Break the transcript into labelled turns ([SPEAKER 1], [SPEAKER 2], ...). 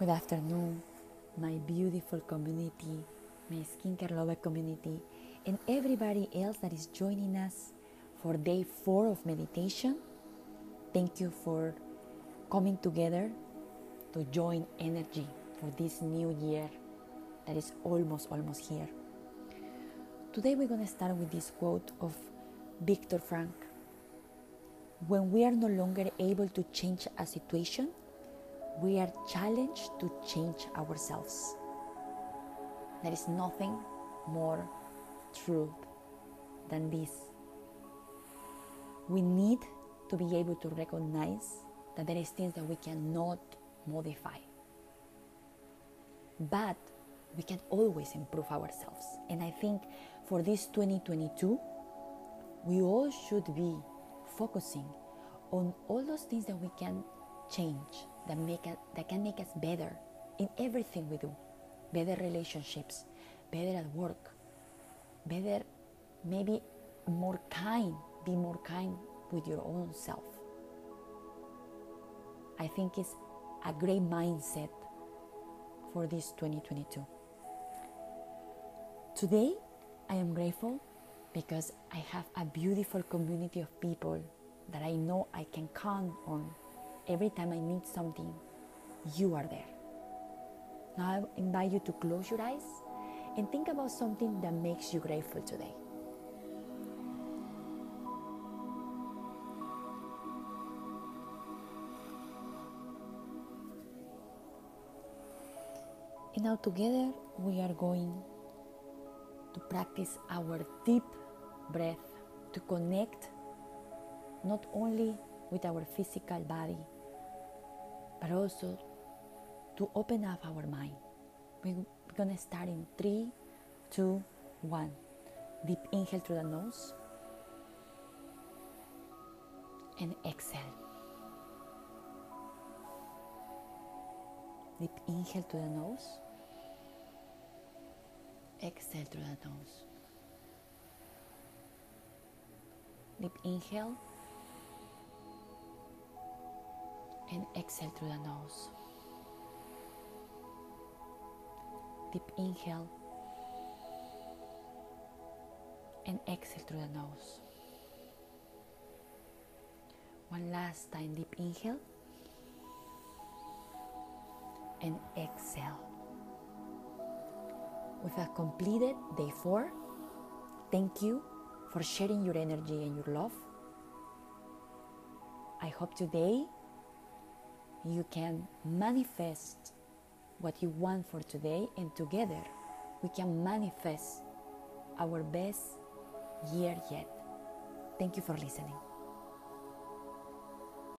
[SPEAKER 1] Good afternoon, my beautiful community, my skincare lover community, and everybody else that is joining us for day four of meditation. Thank you for coming together to join energy for this new year that is almost almost here. Today we're going to start with this quote of Viktor Frankl. When we are no longer able to change a situation, we are challenged to change ourselves. There is nothing more true than this. We need to be able to recognize that there is things that we cannot modify. But we can always improve ourselves. And I think for this 2022, we all should be focusing on all those things that we can change, that make that can make us better in everything we do. Better relationships, better at work, better maybe more kind, be more kind with your own self. I think it's a great mindset for this 2022. Today, I am grateful because I have a beautiful community of people that I know I can count on. Every time I need something, you are there. Now I invite you to close your eyes and think about something that makes you grateful today. And now together we are going to practice our deep breath to connect not only with our physical body but also to open up our mind. We're gonna start in three, two, one. Deep inhale through the nose and exhale. Deep inhale through the nose, exhale through the nose. Deep inhale and exhale through the nose. Deep inhale and exhale through the nose. One last time, deep inhale and exhale. We have completed day four. Thank you for sharing your energy and your love. I hope today you can manifest what you want for today, and together we can manifest our best year yet. Thank you for listening.